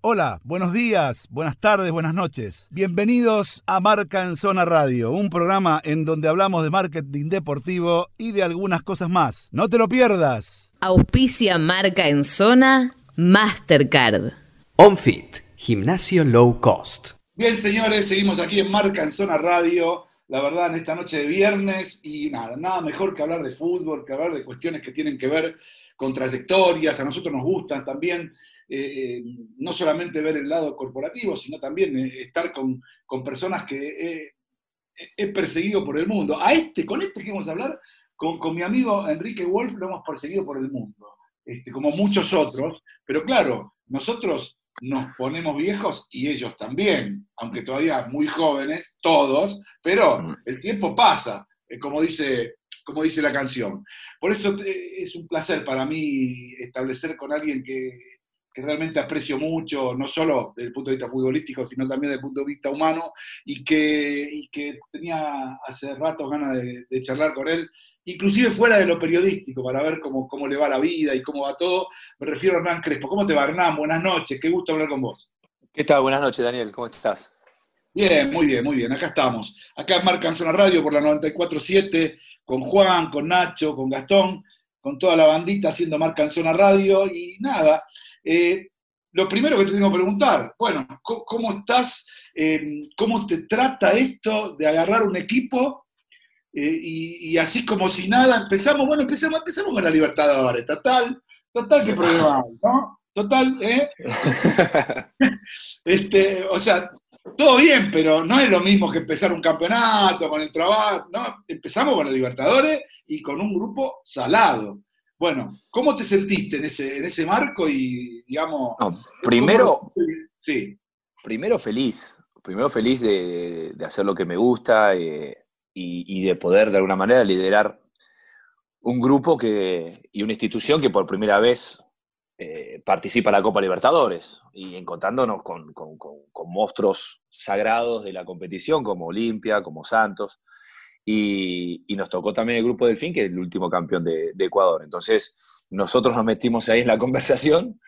Hola, buenos días, buenas tardes, buenas noches. Bienvenidos a Marca en Zona Radio, un programa en donde hablamos de marketing deportivo y de algunas cosas más. No te lo pierdas. Auspicia Marca en Zona Mastercard. OnFit, gimnasio low cost. Bien, señores, seguimos aquí en Marca en Zona Radio. La verdad, en esta noche de viernes, y nada, nada mejor que hablar de fútbol, que hablar de cuestiones que tienen que ver con trayectorias, a nosotros nos gustan también eh, no solamente ver el lado corporativo, sino también eh, estar con, personas que he perseguido por el mundo. A este, con este que vamos a hablar, con, mi amigo Enrique Wolf lo hemos perseguido por el mundo, este, como muchos otros, pero claro, nosotros nos ponemos viejos y ellos también, aunque todavía muy jóvenes, todos, pero el tiempo pasa, eh, como dice como dice la canción. Por eso es un placer para mí establecer con alguien que que realmente aprecio mucho, no solo desde el punto de vista futbolístico, sino también desde el punto de vista humano, y que, que tenía hace rato ganas de, charlar con él, inclusive fuera de lo periodístico, para ver cómo, cómo le va la vida y cómo va todo. Me refiero a Hernán Crespo. ¿Cómo te va, Hernán? Buenas noches, qué gusto hablar con vos. ¿Qué tal? Buenas noches, Daniel, ¿cómo estás? Bien, muy bien, muy bien, acá estamos. Acá en Marca Zona Radio por la 94.7, con Juan, con Nacho, con Gastón, con toda la bandita haciendo Marca en Zona Radio, y nada, eh, lo primero que te tengo que preguntar, bueno, ¿cómo, estás? Eh, ¿Cómo te trata esto de agarrar un equipo eh, y, así como si nada empezamos? Bueno, empezamos, empezamos con la Libertadores, total, total, qué problema ¿no? Total, ¿eh? este, o sea, todo bien, pero no es lo mismo que empezar un campeonato con el trabajo, ¿no? Empezamos con la Libertadores y con un grupo salado. Bueno, ¿cómo te sentiste en ese, en ese marco y, digamos... primero, sí. primero feliz, primero feliz de, hacer lo que me gusta eh, y, de poder de alguna manera liderar un grupo que, y una institución que por primera vez eh, participa en la Copa Libertadores y encontrándonos con, con, monstruos sagrados de la competición como Olimpia, como Santos. Y, nos tocó también el grupo Delfín, que es el último campeón de, Ecuador. Entonces, nosotros nos metimos ahí en la conversación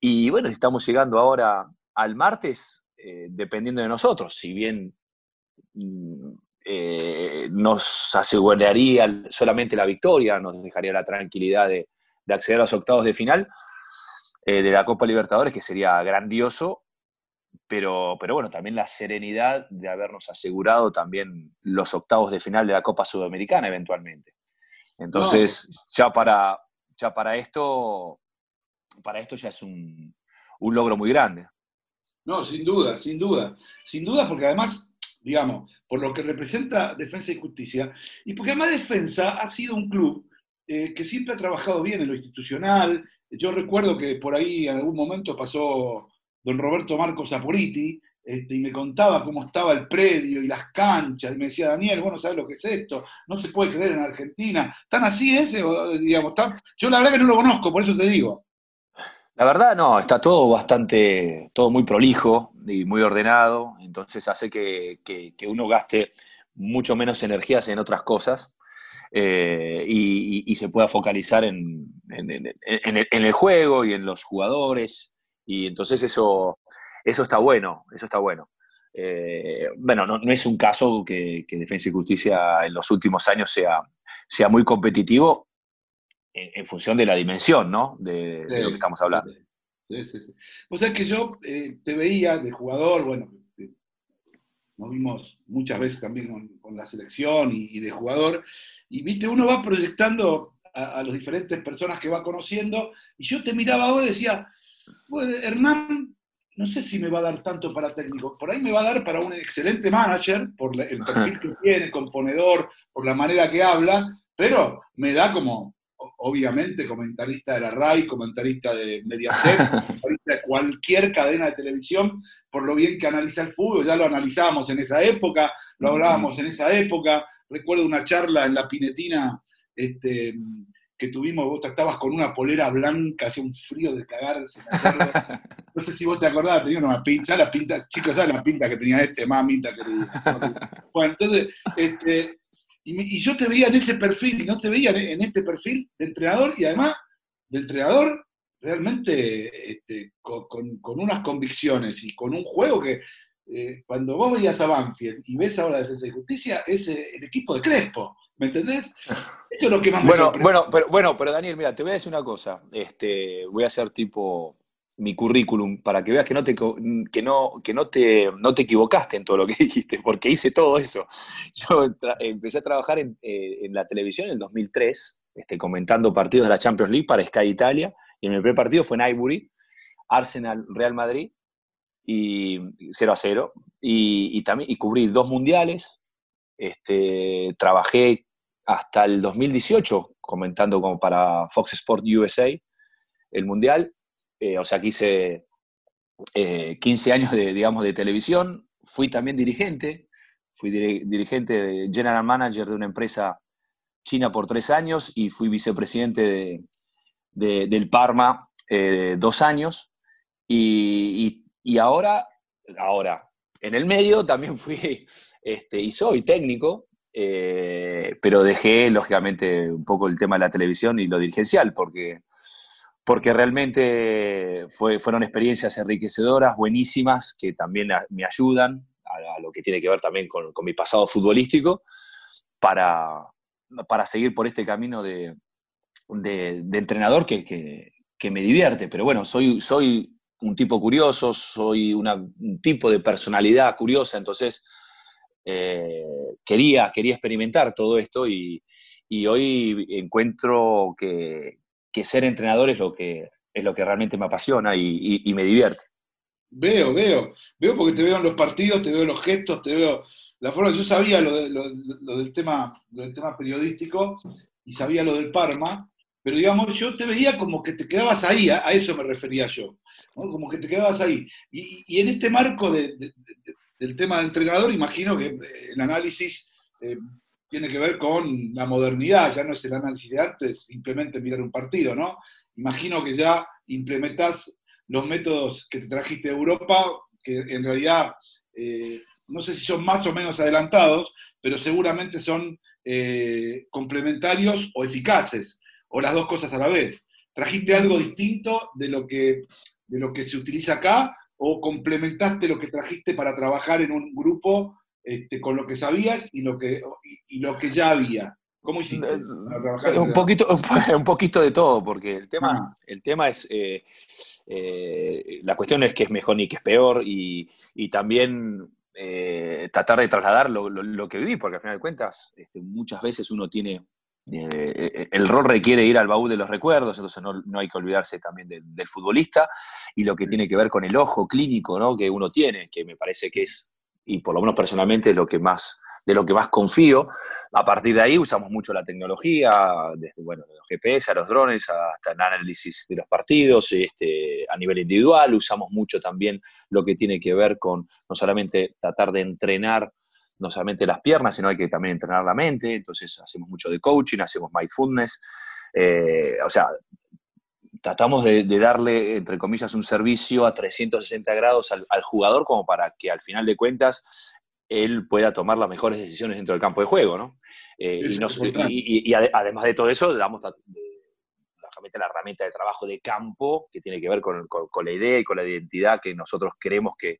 y bueno, estamos llegando ahora al martes, eh, dependiendo de nosotros. Si bien mm, eh, nos aseguraría solamente la victoria, nos dejaría la tranquilidad de, acceder a los octavos de final eh, de la Copa Libertadores, que sería grandioso, pero, pero bueno, también la serenidad de habernos asegurado también los octavos de final de la Copa Sudamericana eventualmente. Entonces, ya, para, ya para esto, para esto ya es un, logro muy grande. No, sin duda, sin duda. Sin duda, porque además, digamos, por lo que representa Defensa y Justicia, y porque además Defensa ha sido un club eh, que siempre ha trabajado bien en lo institucional. Yo recuerdo que por ahí en algún momento pasó don Roberto Marcos Apuriti, este, y me contaba cómo estaba el predio y las canchas, y me decía, Daniel, bueno, ¿sabes lo que es esto? No se puede creer en Argentina. ¿Tan así ese? Digamos, Yo la verdad que no lo conozco, por eso te digo. La verdad, no, está todo bastante, todo muy prolijo y muy ordenado, entonces hace que, uno gaste mucho menos energías en otras cosas eh, y, se pueda focalizar en, en el juego y en los jugadores y entonces eso, eso está bueno, eso está bueno. Eh, bueno, no, es un caso que, Defensa y Justicia en los últimos años sea, sea muy competitivo en, función de la dimensión, ¿no? De, lo que estamos hablando. Sí, sí, sí. O sea que yo eh, te veía de jugador, bueno, eh, nos vimos muchas veces también con, la selección y, de jugador, y viste, uno va proyectando a, a las diferentes personas que va conociendo, y yo te miraba vos y decía, bueno, Hernán, no sé si me va a dar tanto para técnico. Por ahí me va a dar para un excelente manager, por el perfil que tiene, componedor, por la manera que habla, pero me da como, obviamente, comentarista de la RAI, comentarista de Mediaset, comentarista de cualquier cadena de televisión, por lo bien que analiza el fútbol. Ya lo analizábamos en esa época, lo hablábamos en esa época. Recuerdo una charla en la Pinetina. Este, que tuvimos, vos estabas con una polera blanca, hacía un frío de cagarse, No sé si vos te acordás, tenía una pinta, la pinta, chicos, ¿sabes la pinta que tenía este mamita querida? Bueno, entonces, este, y, yo te veía en ese perfil, no te veía en este perfil de entrenador y además de entrenador realmente este, con, unas convicciones y con un juego que eh, cuando vos veías a Banfield y ves ahora Defensa y Justicia, es eh, el equipo de Crespo, ¿me entendés? Eso es lo que más me bueno, bueno, pero, bueno, pero Daniel, mira, te voy a decir una cosa. Este, voy a hacer tipo mi currículum para que veas que no te, que no, que no te, no te equivocaste en todo lo que dijiste, porque hice todo eso. Yo empecé a trabajar en, eh, en, la televisión en el 2003, este, comentando partidos de la Champions League para Sky Italia, y mi primer partido fue en Ivory, Arsenal Real Madrid, y 0 a 0, y, y, también, y cubrí dos mundiales, este, trabajé hasta el 2018 comentando como para Fox Sport USA el mundial, eh, o sea que hice 15 años de, digamos, de televisión, fui también dirigente, fui dirigente, general manager de una empresa china por tres años y fui vicepresidente del Parma eh, dos años. Y, ahora, ahora, en el medio también fui este, y soy técnico, eh, pero dejé lógicamente un poco el tema de la televisión y lo dirigencial, porque porque realmente fueron experiencias enriquecedoras, buenísimas, que también me ayudan a, lo que tiene que ver también con, mi pasado futbolístico, para, para, seguir por este camino de, entrenador que, me divierte. Pero bueno, soy, soy un tipo curioso, soy un tipo de personalidad curiosa, entonces eh, quería, quería experimentar todo esto y, hoy encuentro que, ser entrenador es lo que, es lo que realmente me apasiona y, me divierte. Veo, veo, veo porque te veo en los partidos, te veo en los gestos, te veo la forma. Yo sabía lo, del, tema, del tema periodístico y sabía lo del Parma, pero digamos, yo te veía como que te quedabas ahí, a, eso me refería yo, como que te quedabas ahí. Y, en este marco del tema de entrenador, imagino que el análisis eh, tiene que ver con la modernidad, ya no es el análisis de antes, simplemente mirar un partido, ¿no? Imagino que ya implementás los métodos que te trajiste de Europa, que en realidad eh, no sé si son más o menos adelantados, pero seguramente son eh, complementarios o eficaces, o las dos cosas a la vez. ¿Trajiste algo distinto de lo que, de lo que se utiliza acá o complementaste lo que trajiste para trabajar en un grupo este, con lo que sabías y lo que, y, lo que ya había. ¿Cómo hiciste eh, para trabajar? Un poquito, un poquito de todo, porque el tema, ah. el tema es, eh, eh, la cuestión es que es mejor ni que es peor y, también tratar de trasladar lo, que viví, porque al final de cuentas este, muchas veces uno tiene el rol requiere ir al baúl de los recuerdos, entonces no, hay que olvidarse también del, futbolista y lo que tiene que ver con el ojo clínico ¿no? que uno tiene, que me parece que es y por lo menos personalmente es lo que más, de lo que más confío. A partir de ahí usamos mucho la tecnología, desde bueno, los GPS a los drones hasta el análisis de los partidos, este, a nivel individual. Usamos mucho también lo que tiene que ver con no solamente tratar de entrenar no solamente las piernas, sino hay que también entrenar la mente. Entonces hacemos mucho de coaching, hacemos mindfulness. Eh, o sea, tratamos de, darle, entre comillas, un servicio a 360 grados al, jugador como para que al final de cuentas él pueda tomar las mejores decisiones dentro del campo de juego, ¿no? Eh, y, además de todo eso, le damos la, la herramienta de trabajo de campo que tiene que ver con, la idea y con la identidad que nosotros creemos que,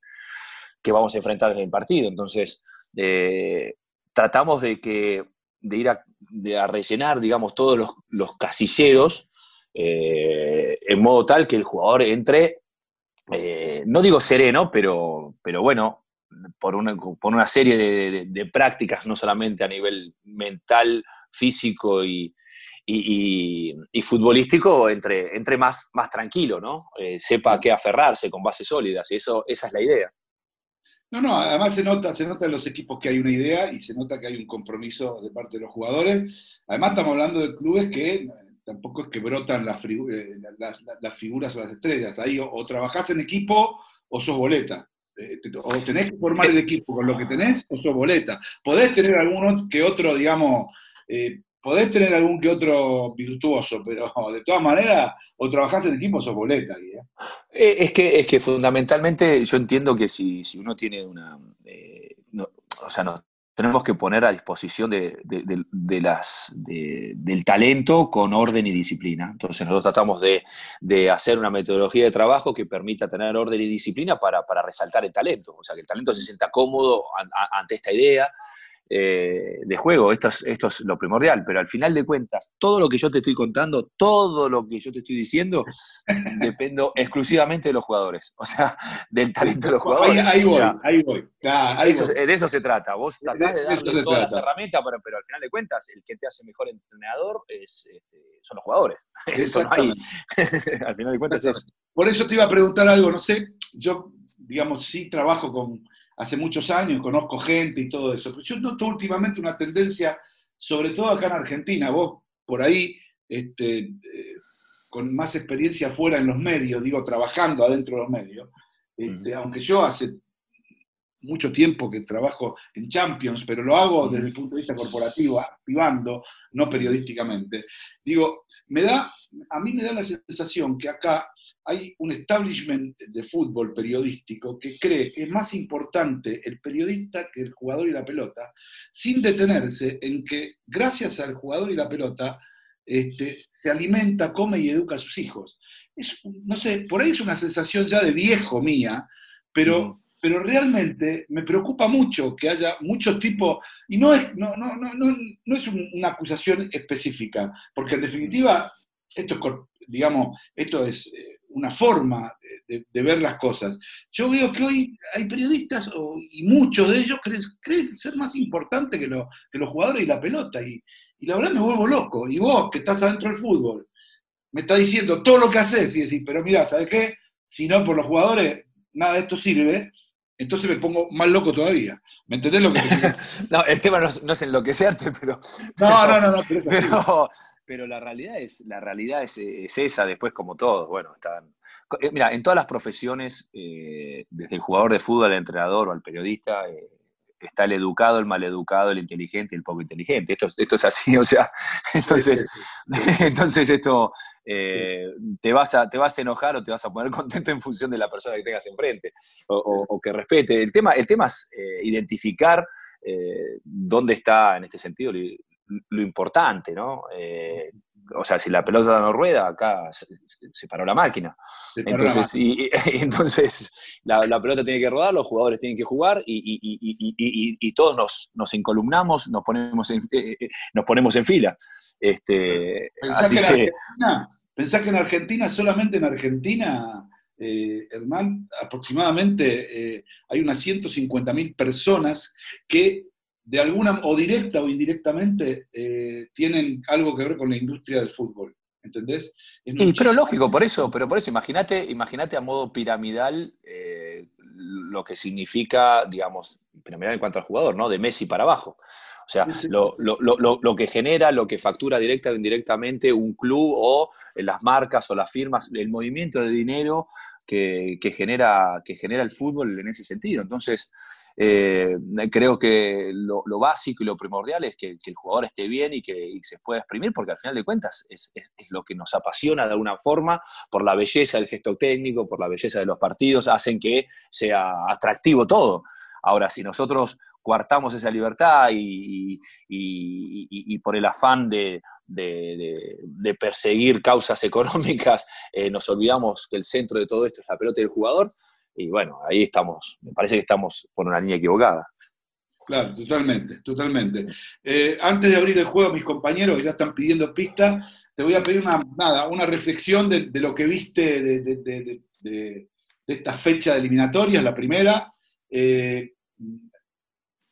vamos a enfrentar en el partido. Entonces, eh, tratamos de, que, de ir a, rellenar, digamos, todos los, los casilleros eh, en modo tal que el jugador entre, eh, no digo sereno, pero, pero bueno, por una, por una serie de, prácticas, no solamente a nivel mental, físico y, futbolístico, entre, entre más, más tranquilo, ¿no? Eh, sepa a qué aferrarse con bases sólidas, y eso, esa es la idea. No, no, además se nota, se nota en los equipos que hay una idea y se nota que hay un compromiso de parte de los jugadores. Además estamos hablando de clubes que tampoco es que brotan las, eh, las, figuras o las estrellas. Ahí o, trabajás en equipo o sos boleta. Eh, o tenés que formar el equipo con lo que tenés o sos boleta. Podés tener algún que otro, digamos, eh, podés tener algún que otro virtuoso, pero de todas maneras, o trabajás en equipo o boleta. es, que, es que fundamentalmente yo entiendo que si, uno tiene una... o sea, no, tenemos que poner a disposición de, las, del talento con orden y disciplina. Entonces nosotros tratamos de, hacer una metodología de trabajo que permita tener orden y disciplina para, resaltar el talento, o sea, que el talento se sienta cómodo ante esta idea eh, de juego. Esto es, esto es lo primordial, pero al final de cuentas, todo lo que yo te estoy contando, todo lo que yo te estoy diciendo, dependo exclusivamente de los jugadores, o sea, del talento de los jugadores. Ahí, voy, ahí voy. De eso se trata. Vos tratás de, darle todas las herramientas, pero, pero, al final de cuentas, el que te hace mejor entrenador es, este, son los jugadores. Eso no hay. al final de cuentas es Por eso te iba a preguntar algo, no sé, yo, digamos, sí trabajo con hace muchos años, conozco gente y todo eso. Pero yo noto últimamente una tendencia, sobre todo acá en Argentina, vos por ahí, este, eh, con más experiencia fuera en los medios, digo, trabajando adentro de los medios, este, aunque yo hace mucho tiempo que trabajo en Champions, pero lo hago desde el punto de vista corporativo, activando, no periodísticamente. Digo, me da, a mí me da la sensación que acá hay un establishment de fútbol periodístico que cree que es más importante el periodista que el jugador y la pelota, sin detenerse en que gracias al jugador y la pelota este, se alimenta, come y educa a sus hijos. Es, no sé, por ahí es una sensación ya de viejo mía, pero, mm. pero realmente me preocupa mucho que haya muchos tipos, y no es, no, no, no, no, es una acusación específica, porque en definitiva, esto es, digamos, esto es... Eh, una forma de, ver las cosas. Yo veo que hoy hay periodistas, y muchos de ellos creen, ser más importante que, que, los jugadores y la pelota, y, la verdad me vuelvo loco. Y vos, que estás adentro del fútbol, me está diciendo todo lo que haces, y decís, pero mira, ¿sabes qué? Si no por los jugadores, nada de esto sirve, entonces me pongo más loco todavía. ¿Me entendés lo que te No, el tema no es, enloquecerte, pero. No, no, no, no, pero, pero la realidad es, la realidad es, esa, después como todos, bueno, están... Eh, mira, en todas las profesiones, eh, desde el jugador de fútbol, al entrenador o al periodista, eh, está el educado, el maleducado, el inteligente y el poco inteligente. Esto, esto es así, o sea, entonces, entonces esto te, vas a, te vas a enojar o te vas a poner contento en función de la persona que tengas enfrente o, que respete. El tema, el tema es identificar dónde está, en este sentido, lo importante, ¿no? Eh, o sea, si la pelota no rueda, acá se, paró la máquina. entonces, la Y, entonces la, pelota tiene que rodar, los jugadores tienen que jugar y, todos nos, nos, encolumnamos, nos ponemos en, eh, eh, nos ponemos en fila. Este, pensá, que Argentina, pensá que en Argentina, solamente en Argentina, Hernán, aproximadamente hay unas 150.000 personas que de alguna, o directa o indirectamente, eh, tienen algo que ver con la industria del fútbol. ¿Entendés? pero lógico, por eso, pero por eso, imagínate, imagínate a modo piramidal eh, lo que significa, digamos, piramidal en cuanto al jugador, ¿no? De Messi para abajo. O sea, lo, que genera, lo que factura directa o indirectamente un club o las marcas o las firmas, el movimiento de dinero que, genera, que genera el fútbol en ese sentido. Entonces, eh, creo que lo, básico y lo primordial es que, el jugador esté bien y que se pueda exprimir, porque al final de cuentas es, lo que nos apasiona de alguna forma, por la belleza del gesto técnico, por la belleza de los partidos, hacen que sea atractivo todo. Ahora, si nosotros coartamos esa libertad y, por el afán de, perseguir causas económicas, eh, nos olvidamos que el centro de todo esto es la pelota del jugador, y bueno, ahí estamos, me parece que estamos por una línea equivocada. Claro, totalmente, totalmente. Eh, antes de abrir el juego, mis compañeros que ya están pidiendo pista, te voy a pedir una, nada, una reflexión de, lo que viste de, esta fecha de eliminatorias, la primera. Eh,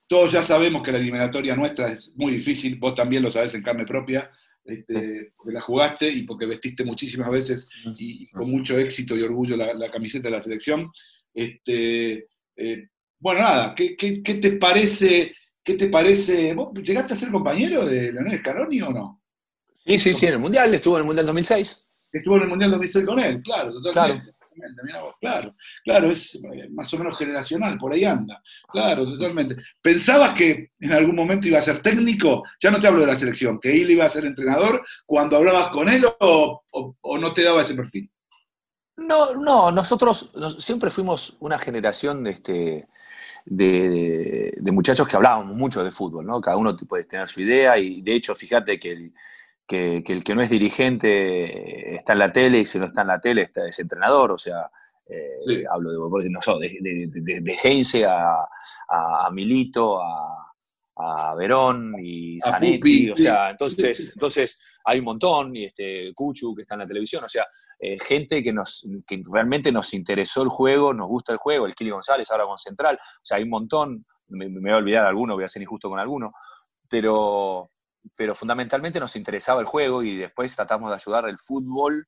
todos ya sabemos que la eliminatoria nuestra es muy difícil, vos también lo sabés en carne propia, este, porque la jugaste y porque vestiste muchísimas veces y, con mucho éxito y orgullo la camiseta de la selección. Este, eh, bueno, nada, ¿qué, te parece? ¿Qué te parece? ¿Vos llegaste a ser compañero de Leonel Scaroni o no? Sí, sí, sí, en el Mundial, estuvo en el Mundial 2006. Estuvo en el Mundial 2006 con él, claro, totalmente. Claro. claro, es más o menos generacional, por ahí anda. Claro, totalmente. ¿Pensabas que en algún momento iba a ser técnico? Ya no te hablo de la selección, que él iba a ser entrenador cuando hablabas con él o no te daba ese perfil. No, no, nosotros siempre fuimos una generación de, este, de, muchachos que hablábamos mucho de fútbol, ¿no? Cada uno puede tener su idea y de hecho, fíjate que el que, el que no es dirigente está en la tele y si no está en la tele está, es entrenador, o sea, eh, hablo de, no de, de, de Heinze a, a, Milito, a, a Verón y Zanetti, o sea, entonces, entonces hay un montón, y este Cuchu que está en la televisión, o sea, eh, gente que, nos, que realmente nos interesó el juego, nos gusta el juego, el Kili González ahora con Central, o sea, hay un montón, me, voy a olvidar alguno, voy a ser injusto con alguno, pero, pero fundamentalmente nos interesaba el juego y después tratamos de ayudar el fútbol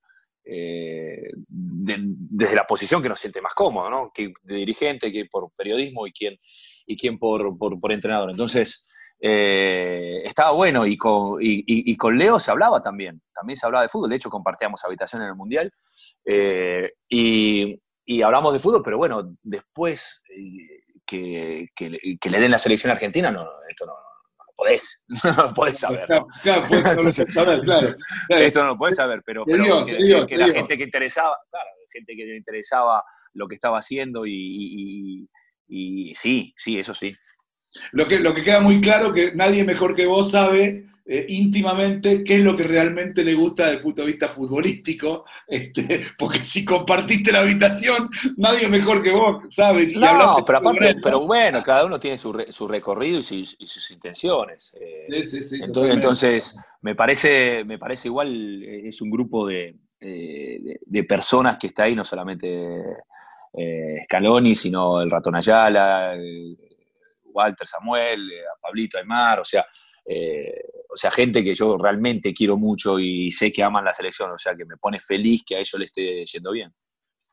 eh, desde la posición que nos siente más cómodo, ¿no? Que de dirigente, que por periodismo y quien, y quien por, por, entrenador. Entonces, eh, estaba bueno y con, y, con, Leo se hablaba también, también se hablaba de fútbol, de hecho compartíamos habitación en el Mundial eh, y, hablamos de fútbol, pero bueno, después que, que, le den la selección argentina, no, esto no, podés, no lo podés saber. Claro, claro, Esto no lo podés saber, pero, que, la gente que interesaba, claro, gente que le interesaba lo que estaba haciendo y, sí, sí, eso sí. Lo que, lo que queda muy claro que nadie mejor que vos sabe eh, íntimamente qué es lo que realmente le gusta desde el punto de vista futbolístico, este, porque si compartiste la habitación, nadie mejor que vos sabes. no, pero aparte, pero bueno, cada uno tiene su, su recorrido y, sus, intenciones. Eh, sí, sí, sí, entonces, entonces, me parece, me parece igual, eh, es un grupo de, de, personas que está ahí, no solamente Scaloni, sino el ratón Ayala, Walter Samuel, a Pablito Aymar, o sea, eh, o sea, gente que yo realmente quiero mucho y sé que aman la selección, o sea, que me pone feliz que a ellos le esté yendo bien.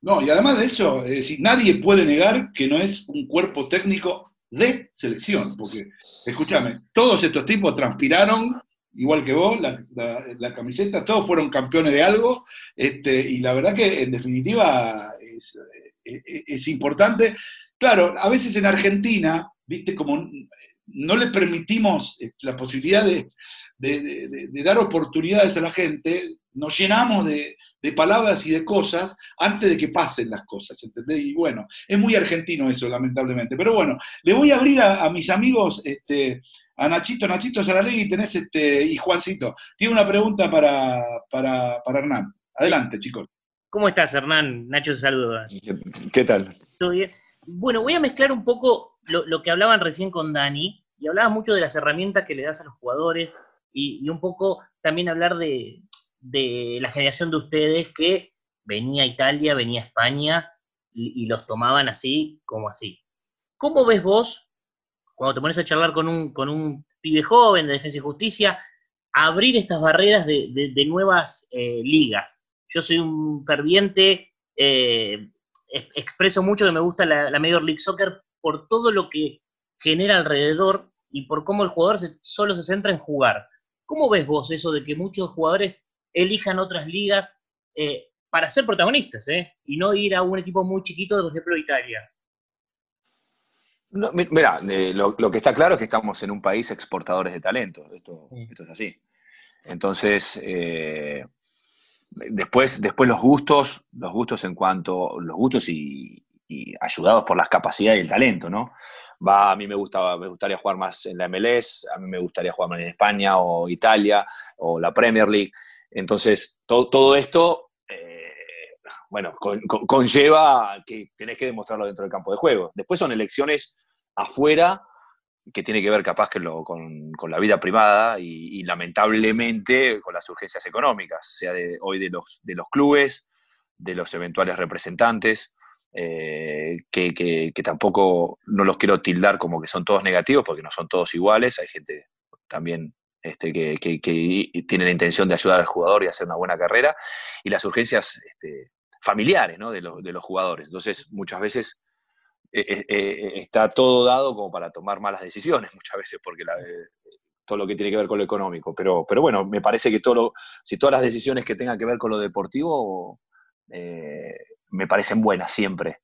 No, y además de eso, es nadie puede negar que no es un cuerpo técnico de selección, porque, escúchame, todos estos tipos transpiraron, igual que vos, la, camiseta, todos fueron campeones de algo, este, y la verdad que en definitiva es, es importante. Claro, a veces en Argentina, viste, como no le permitimos eh, la posibilidad de, dar oportunidades a la gente, nos llenamos de, palabras y de cosas antes de que pasen las cosas, ¿entendés? Y bueno, es muy argentino eso, lamentablemente. Pero bueno, le voy a abrir a, mis amigos, este, a Nachito, Nachito Saralegui, tenés este, y Juancito, tiene una pregunta para, para, Hernán. Adelante, chicos. ¿Cómo estás, Hernán? Nacho te saluda. ¿Qué tal? ¿Todo bien? Bueno, voy a mezclar un poco lo, que hablaban recién con Dani, y hablaba mucho de las herramientas que le das a los jugadores, y, un poco también hablar de, la generación de ustedes que venía a Italia, venía a España, y, los tomaban así como así. ¿Cómo ves vos, cuando te pones a charlar con un, con un pibe joven de Defensa y Justicia, abrir estas barreras de, nuevas eh, ligas? Yo soy un ferviente, eh, expreso mucho que me gusta la Major League Soccer por todo lo que genera alrededor y por cómo el jugador solo se centra en jugar. ¿Cómo ves vos eso de que muchos jugadores elijan otras ligas eh, para ser protagonistas eh? y no ir a un equipo muy chiquito, por ejemplo, Italia? mira, eh, lo, que está claro es que estamos en un país exportadores de talento. Esto, es así. Entonces, después, después los gustos, los gustos en cuanto, los gustos y, y ayudados por las capacidades y el talento, ¿no? Va, a mí me, gustaba, me gustaría jugar más en la MLS, a mí me gustaría jugar más en España o Italia o la Premier League. Entonces, todo esto, eh, bueno, conlleva que tenés que demostrarlo dentro del campo de juego. Después son elecciones afuera que tiene que ver capaz que con, la vida privada y, lamentablemente con las urgencias económicas, sea de, hoy de los, de los clubes, de los eventuales representantes. Eh, que, tampoco no los quiero tildar como que son todos negativos, porque no son todos iguales, hay gente también este, que, tiene la intención de ayudar al jugador y hacer una buena carrera, y las urgencias este, familiares de, los, jugadores. Entonces, muchas veces eh, eh, está todo dado como para tomar malas decisiones, muchas veces, porque todo lo que tiene que ver con lo económico. Pero, pero bueno, me parece que si todas las decisiones que tengan que ver con lo deportivo me parecen buenas siempre.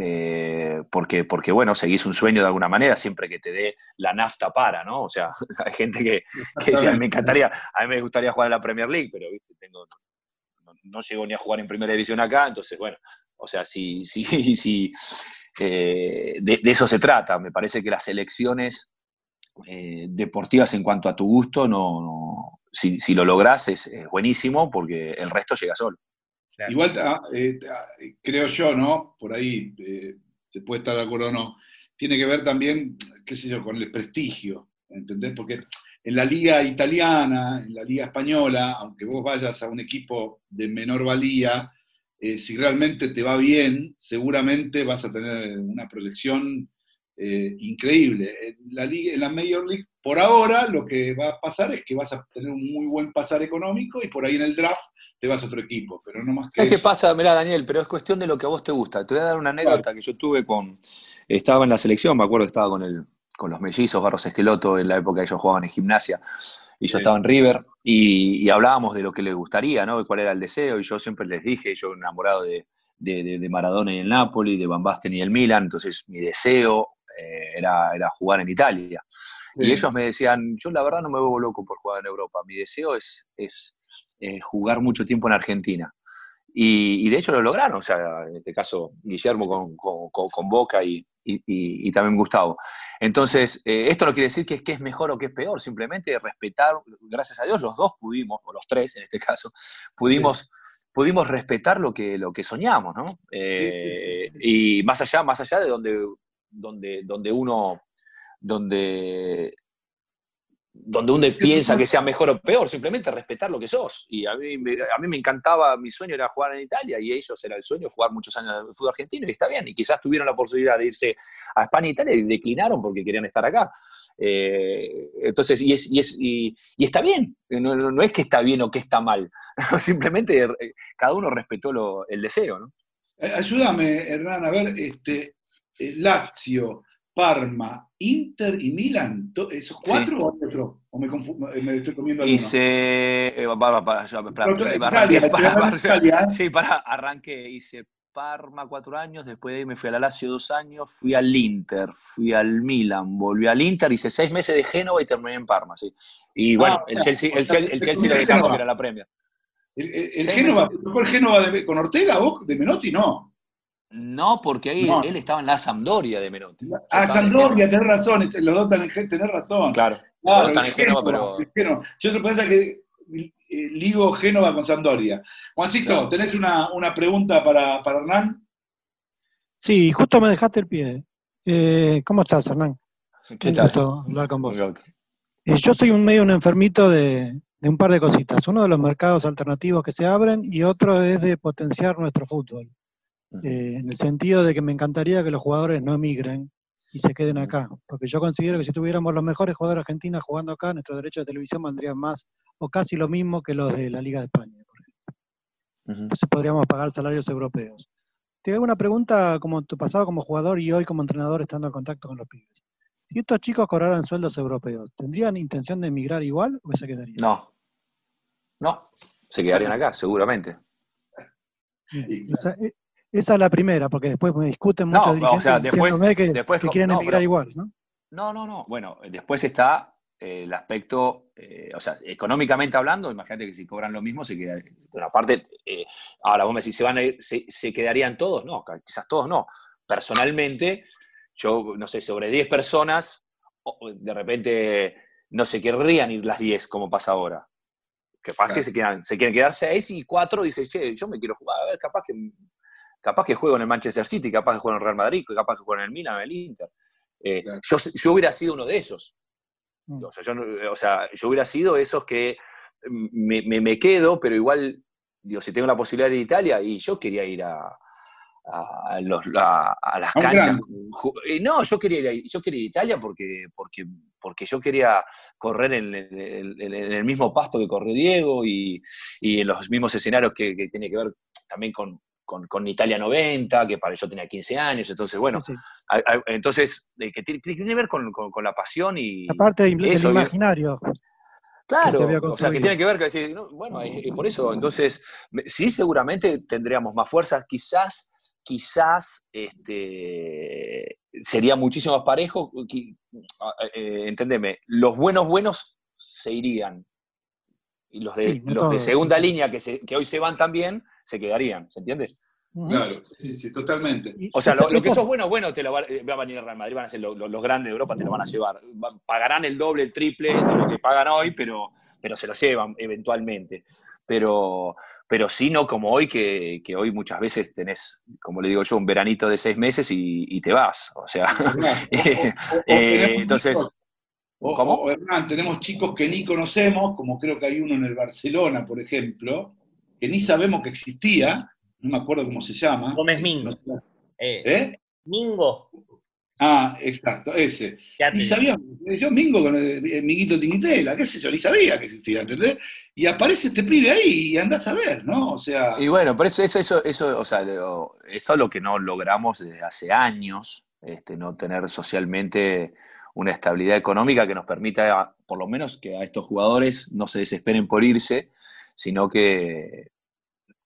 Eh, porque, porque, bueno, seguís un sueño de alguna manera siempre que te dé la nafta para, ¿no? O sea, hay gente que, que dice, me encantaría, a mí me gustaría jugar en la Premier League, pero ¿viste? Tengo, no llegó ni a jugar en primera división acá, entonces, bueno, o sea, sí, sí, sí, eh, de, eso se trata. Me parece que las elecciones eh, deportivas en cuanto a tu gusto, no, si, lo logras es, buenísimo porque el resto llega solo. Igual ah, eh, ah, creo yo, ¿no? Por ahí se puede estar de acuerdo o no. Tiene que ver también, qué sé yo, con el prestigio, ¿entendés? Porque en la liga italiana, en la liga española, aunque vos vayas a un equipo de menor valía, eh, si realmente te va bien, seguramente vas a tener una proyección eh, increíble. En la, liga, en la Major League, por ahora, lo que va a pasar es que vas a tener un muy buen pasar económico y por ahí en el draft te vas a otro equipo, pero no más que ¿Qué pasa? Mirá, Daniel, pero es cuestión de lo que a vos te gusta. Te voy a dar una anécdota que yo tuve con... Estaba en la selección, me acuerdo que estaba con, el, con los mellizos, Barros Esqueloto, en la época que ellos jugaban en gimnasia y yo estaba en River y, hablábamos de lo que les gustaría, ¿no? De cuál era el deseo, y yo siempre les dije, yo enamorado de, de, Maradona y el Napoli, de Van Basten y el Milan, entonces mi deseo eh, era, era, jugar en Italia. Y ellos me decían, yo la verdad no me vuelvo loco por jugar en Europa, mi deseo es, es eh, jugar mucho tiempo en Argentina. Y, de hecho lo lograron, o sea, en este caso Guillermo con, con, Boca y, y, también Gustavo. Entonces, eh, esto no quiere decir que es, que es mejor o que es peor, simplemente respetar, gracias a Dios, los dos pudimos, o los tres en este caso, pudimos, pudimos respetar lo que, lo que soñamos, ¿no? Eh, y más allá, más allá de donde, donde, donde uno, donde donde uno piensa que sea mejor o peor, simplemente respetar lo que sos. Y a mí, a mí me encantaba, mi sueño era jugar en Italia y ellos era el sueño jugar muchos años de fútbol argentino y está bien. Y quizás tuvieron la posibilidad de irse a España e Italia y declinaron porque querían estar acá. Eh, entonces, y, es, y, es, y, está bien, no, es que está bien o que está mal, simplemente eh, cada uno respetó el deseo. ¿no? Eh, ayúdame, Hernán, a ver, este, Lazio, Parma, Inter y Milan. ¿Esos cuatro o otro? ¿O me, me estoy comiendo alguno? Hice. Sí, para, arranqué, hice Parma cuatro años, después de ahí me fui a la Lazio dos años, fui al Inter, fui al Milan, volví al Inter, hice seis meses de Génova y terminé en Parma, sí. Y bueno, ah, el, Chelsea, el, Chelsea, lo dejamos que era la premia. ¿El, Génova, el Génova con Ortega, vos de Menotti? No. No, porque ahí él estaba en la Sampdoria de Menotti. Ah, Sampdoria, tenés razón, este, los dos están en tenés razón. Claro, los dos están en Génova, pero... Yo te pensaba que eh, ligo Génova con Sampdoria. Juancito, ¿tenés una, pregunta para, para, Hernán? Sí, justo me dejaste el pie. Eh, ¿Cómo estás, Hernán? ¿Qué tal? Gusto hablar con vos. Eh, yo soy un medio un enfermito de, de un par de cositas. Uno de los mercados alternativos que se abren y otro es de potenciar nuestro fútbol. Eh, en el sentido de que me encantaría que los jugadores no emigren y se queden acá, porque yo considero que si tuviéramos los mejores jugadores argentinos jugando acá, nuestros derechos de televisión valdrían más o casi lo mismo que los de la Liga de España, por ejemplo. Entonces podríamos pagar salarios europeos. Te hago una pregunta como tu pasado como jugador y hoy como entrenador estando en contacto con los pibes. Si estos chicos cobraran sueldos europeos, ¿tendrían intención de emigrar igual o se quedarían? No. No, se quedarían acá, seguramente. Esa es la primera, porque después me discuten muchos dirigentes después, que, quieren emigrar igual, ¿no? No, no, no. Bueno, después está eh, el aspecto, eh, o sea, económicamente hablando, imagínate que si cobran lo mismo, se queda, una parte, eh, ahora vos me decís, ¿se, van a se, quedarían todos? No, quizás todos no. Personalmente, yo, no sé, sobre 10 personas, de repente no se querrían ir las 10 como pasa ahora. Capaz que se, quedan, se quieren quedar 6 y 4 dices, che, yo me quiero jugar, a ver, capaz que capaz que juego en el Manchester City, capaz que juego en el Real Madrid, capaz que juego en el Milan, en el Inter. Eh, yo, hubiera sido uno de esos. Mm. O, sea, yo, hubiera sido esos que me, quedo, pero igual, digo, si tengo la posibilidad de ir a Italia, y yo quería ir a, las canchas. Eh, no, yo quería ir a, yo quería Italia porque, porque, porque yo quería correr en, el mismo pasto que corrió Diego y, en los mismos escenarios que, que tiene que ver también con, con, Italia 90, que para yo tenía 15 años, entonces bueno, entonces, que tiene, que ver con, la pasión y... Aparte del imaginario. Claro, o sea, que tiene que ver con decir, bueno, y, por eso, entonces, sí, seguramente tendríamos más fuerza, quizás, quizás, este, sería muchísimo más parejo, eh, entendeme, los buenos buenos se irían, Y los de, Sí, los de segunda línea que, se- que hoy se van también, se quedarían, ¿se entiende? Claro, sí, sí, totalmente. O sea, lo, lo que sos bueno, bueno, te lo va, eh, va a venir el Real Madrid, van a ser lo- lo- los grandes de Europa, te lo van a llevar. Va- Pagarán el doble, el triple de lo que pagan hoy, pero, pero se lo llevan eventualmente. Pero, pero sí, no como hoy, que, que hoy muchas veces tenés, como le digo yo, un veranito de seis meses y, y te vas. O sea, eh, O- o- o eh, entonces, ¿Cómo? o, Hernán, tenemos chicos que ni conocemos, como creo que hay uno en el Barcelona, por ejemplo, que ni sabemos que existía, no me acuerdo cómo se llama. Gómez Mingo. Eh, ¿Eh? Mingo. Ah, exacto, ese. ya Ni te- sabía, yo Mingo con el, el Miguito Tinitela, qué sé yo, ni sabía que existía, ¿entendés? Y aparece este pibe ahí y andás a ver, ¿no? O sea, Y bueno, pero eso, eso, eso, eso, o sea, lo- eso es lo que no logramos desde hace años, este, no tener socialmente una estabilidad económica que nos permita, por lo menos, que a estos jugadores no se desesperen por irse, sino que,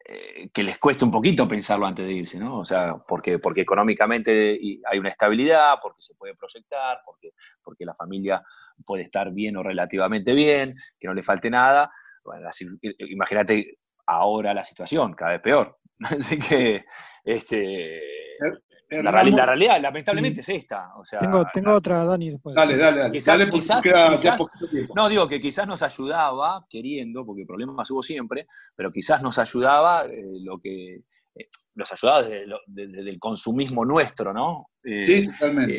eh, que les cueste un poquito pensarlo antes de irse, ¿no? O sea, porque, porque económicamente hay una estabilidad, porque se puede proyectar, porque, porque la familia puede estar bien o relativamente bien, que no le falte nada. Bueno, imagínate ahora la situación, cada vez peor. Así que este, la, Hernán, reali- la realidad, lamentablemente, es esta. O sea, Tengo, tengo otra, Dani, después. Dale, dale, dale. Quizás- dale porque quizás- queda- quizás- queda poquito tiempo. No, digo que quizás nos ayudaba, queriendo, porque problemas hubo siempre, pero quizás nos ayudaba eh, lo que. eh, nos ayudaba desde, lo- desde el consumismo nuestro, ¿no? Eh, Sí, totalmente.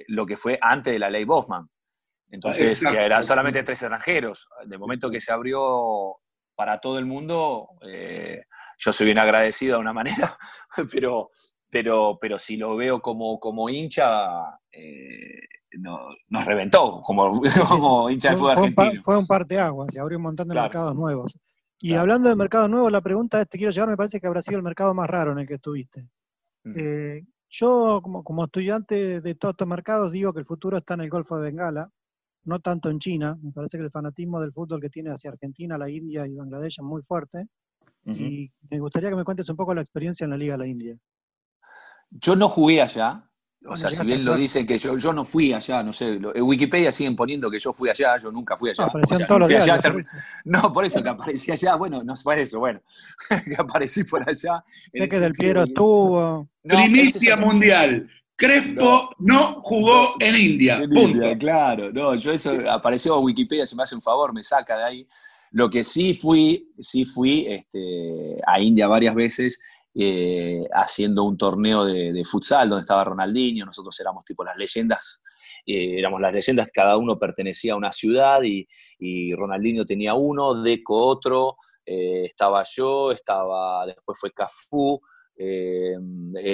eh, lo que fue antes de la ley Bosman. Entonces, que eran solamente tres extranjeros. De momento que se abrió para todo el mundo, eh, yo soy bien agradecido de una manera, pero, pero, pero si lo veo como, como hincha, eh, no- nos reventó, como, como hincha de fútbol fue un pa- argentino. fue un parteaguas, se abrió un montón de Claro. mercados nuevos. Y Claro. hablando de mercados nuevos, la pregunta es, te quiero llevar, me parece que habrá sido el mercado más raro en el que estuviste. Mm. Eh, yo, como, como estudiante de todos estos mercados, digo que el futuro está en el Golfo de Bengala, no tanto en China. Me parece que el fanatismo del fútbol que tiene hacia Argentina, la India y Bangladesh es muy fuerte. Y me gustaría que me cuentes un poco la experiencia en la Liga de la India. Yo no jugué allá. O No sea, si bien lo dicen que yo, yo no fui allá, no sé, lo- en Wikipedia siguen poniendo que yo fui allá, yo nunca fui allá. No, apareció O en sea, todos los allá, term- por eso. No, por eso que aparecí allá, bueno, no es por eso, bueno, que aparecí por allá. Sé el que Del Piero estuvo. No, es Primicia mundial. Crespo no, jugó en India. En punto. India, claro, no, yo eso apareció en Wikipedia, se me hace un favor, me saca de ahí. Lo que sí fui, sí fui este, a India varias veces eh, haciendo un torneo de, futsal donde estaba Ronaldinho, nosotros éramos tipo las leyendas, eh, éramos las leyendas, cada uno pertenecía a una ciudad y, Ronaldinho tenía uno, Deco otro, eh, estaba yo, estaba, después fue Cafú,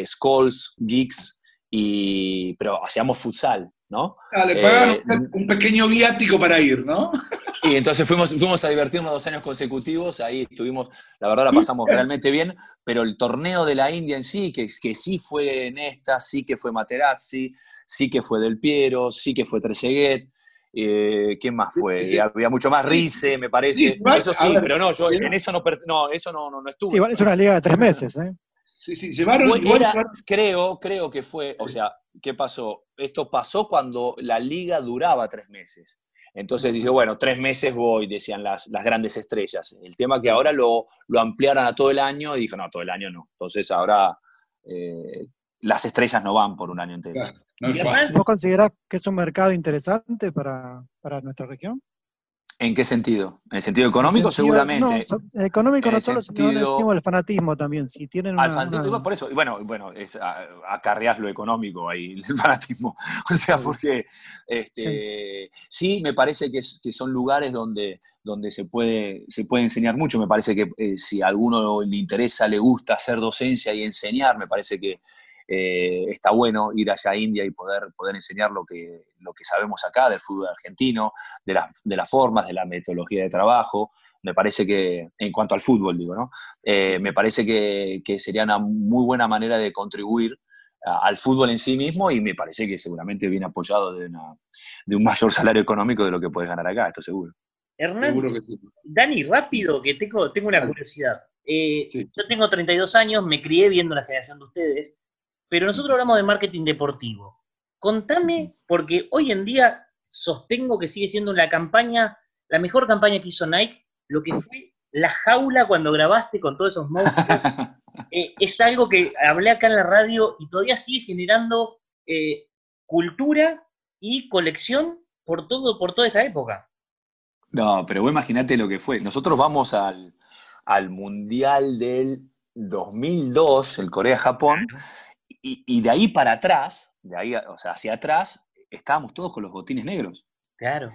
Scholes, Giggs, y, pero hacíamos futsal, ¿no? Ah, le pagaron Eh, un- pequeño viático para ir, ¿no? Y entonces fuimos, fuimos a divertirnos dos años consecutivos, ahí estuvimos, la verdad la pasamos realmente bien, pero el torneo de la India en sí, que, que sí fue Nesta, sí que fue Materazzi, sí que fue Del Piero, sí que fue Trezeguet, eh, ¿quién más fue? Sí. Había mucho más Rice, me parece, Sí, igual, eso sí, ver, pero no, yo en eso no, no, eso no, no, no estuve. Sí, igual es una liga de tres meses, ¿eh? Sí, sí, llevaron. Fue- igual- era- creo, creo que fue, o sea, ¿qué pasó? Esto pasó cuando la liga duraba tres meses. Entonces dije, bueno, tres meses voy, decían las, las grandes estrellas. El tema que ahora lo, lo ampliaron a todo el año y dije, no, todo el año no. Entonces ahora eh, las estrellas no van por un año entero. Claro, no. ¿Vos considerás que es un mercado interesante para, para nuestra región? ¿En qué sentido? ¿En el sentido económico? En sentido- Seguramente. No, económico En no el solo, sino en el sentido- sentido fanatismo también. Si tienen una, Al fanatismo, una- por eso, y bueno, bueno, es, a- acarreás lo económico ahí, el fanatismo. O sea, porque este, sí. me parece que, es- que son lugares donde, donde se, puede, se puede enseñar mucho. Me parece que eh, si a alguno le interesa, le gusta hacer docencia y enseñar, me parece que eh, está bueno ir allá a India y poder, poder enseñar lo que, lo que sabemos acá del fútbol argentino, de, las de las formas, de la metodología de trabajo. Me parece que, en cuanto al fútbol, digo, ¿no? Eh, me parece que, que sería una muy buena manera de contribuir a- al fútbol en sí mismo y me parece que seguramente viene apoyado de, una- de un mayor salario económico de lo que puedes ganar acá, esto seguro. Hernán, Seguro que sí. Dani, rápido, que tengo, tengo una curiosidad. Eh, Sí. Yo tengo 32 años, me crié viendo la generación de ustedes, pero nosotros hablamos de marketing deportivo. Contame, porque hoy en día sostengo que sigue siendo la campaña la mejor campaña que hizo Nike, lo que fue la jaula cuando grabaste con todos esos monstruos, eh, es algo que hablé acá en la radio y todavía sigue generando eh, cultura y colección por todo, por toda esa época. No, pero vos imaginate lo que fue. Nosotros vamos al, al Mundial del 2002, el Corea-Japón, y, y de ahí para atrás, de ahí, o sea, hacia atrás, estábamos todos con los botines negros. Claro.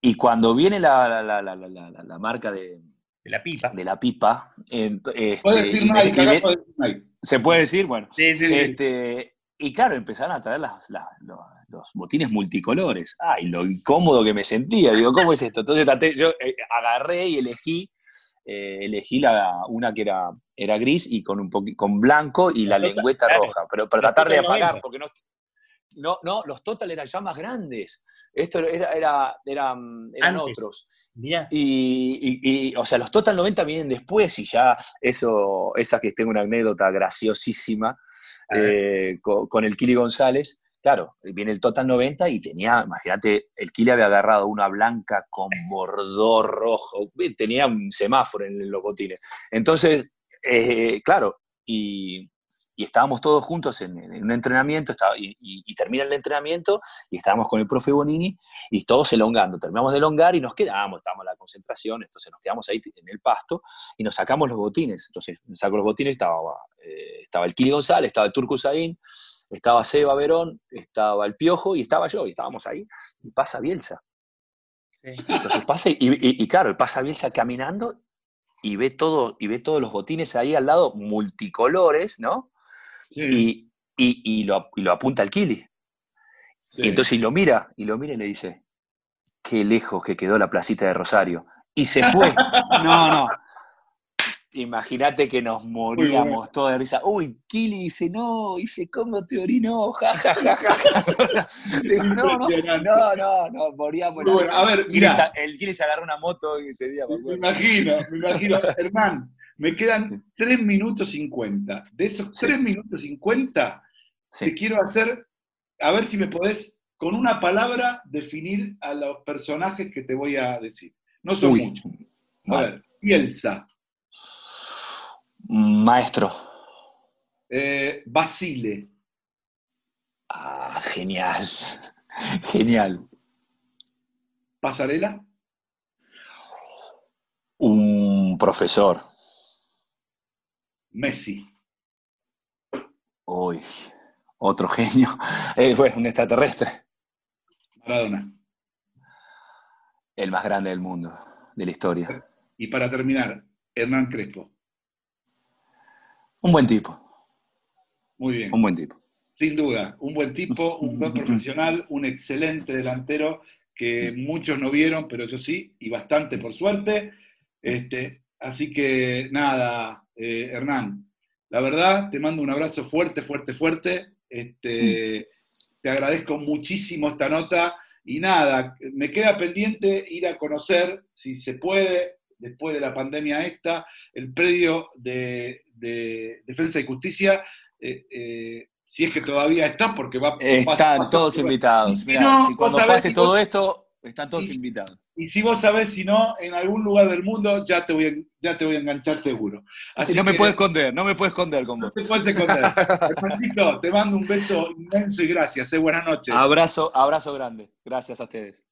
Y cuando viene la, la- la- la- la- la- la marca de, De la pipa. de la pipa, eh, este, Puedes decir Nike, acá puedes decir Nike. se puede decir, bueno, Sí, sí, sí. este, y claro, empezaron a traer las- las- los, los botines multicolores. Ay, lo incómodo que me sentía. Digo, ¿cómo es esto? Entonces traté- yo eh, agarré y elegí, eh, elegí la, una que era, era gris y con un con blanco y la lengüeta roja. Pero para tratar de apagar, 90. porque no. No, no, los total eran ya más grandes. Esto era, era, eran, eran Antes. otros. Y, y- y, o sea, los Total 90 vienen después y ya eso, esa que tengo una anécdota graciosísima eh, con, con el Kili González. Claro, viene el Total 90 y tenía, imagínate, el Kili había agarrado una blanca con bordó rojo, tenía un semáforo en los botines. Entonces, eh, claro, y, estábamos todos juntos en, un entrenamiento, estaba, y, y- termina el entrenamiento, y estábamos con el profe Bonini, y todos elongando. Terminamos de elongar y nos quedamos, estábamos en la concentración, entonces nos quedamos ahí en el pasto y nos sacamos los botines. Entonces, saco los botines, estaba, eh, estaba el Kili González, estaba el Turco estaba Seba Verón, estaba el Piojo y estaba yo, y estábamos ahí, y pasa Bielsa. Sí. Entonces pasa, y, y- y claro, pasa Bielsa caminando y ve, todo, y ve todos los botines ahí al lado, multicolores, ¿no? Sí, Y, y- y lo, y lo apunta al Kili. sí. Y entonces y lo mira, y lo mira y le dice, qué lejos que quedó la placita de Rosario. Y se fue. No, no. Imagínate que nos moríamos todos de risa. Uy, Kili dice, no, dice, ¿cómo te orinó? Ja, ja, ja, ja, no, no, no, no, no, moríamos. bueno. A ver, sa- el Kili se agarró una moto y ese día, me imagino, me imagino. Hernán, me quedan 3 minutos 50. De esos Sí. 3 minutos 50, Sí. te quiero hacer, a ver si me podés, con una palabra, definir a los personajes que te voy a decir. No son Uy. muchos. A Vale. ver, Bielsa, Maestro. eh, Basile, Ah, genial. Genial. Pasarela, Un profesor. Messi, Uy, otro genio. Eh, bueno, un extraterrestre. Maradona. El más grande del mundo, de la historia. Y para terminar, Hernán Crespo. Un buen tipo, Muy bien. un buen tipo. Sin duda, un buen tipo, un buen profesional, un excelente delantero que muchos no vieron, pero yo sí, y bastante por suerte. Este, así que nada, eh, Hernán, la verdad, te mando un abrazo fuerte, fuerte, fuerte. Este, te agradezco muchísimo esta nota y nada, me queda pendiente ir a conocer, si se puede, después de la pandemia esta, el predio de, de Defensa y Justicia. eh, eh, si es que todavía está, porque va Están todos invitados. Si Mirá, no, si cuando pase si todo vos- esto, están todos y- invitados. Y si vos sabés, si no, en algún lugar del mundo ya te voy a, ya te voy a enganchar seguro. Así no me puedo esconder, no me puedo esconder con no vos. te puedes esconder. Hermancito, te mando un beso inmenso y gracias. eh, buenas noches. Abrazo, abrazo grande. Gracias a ustedes.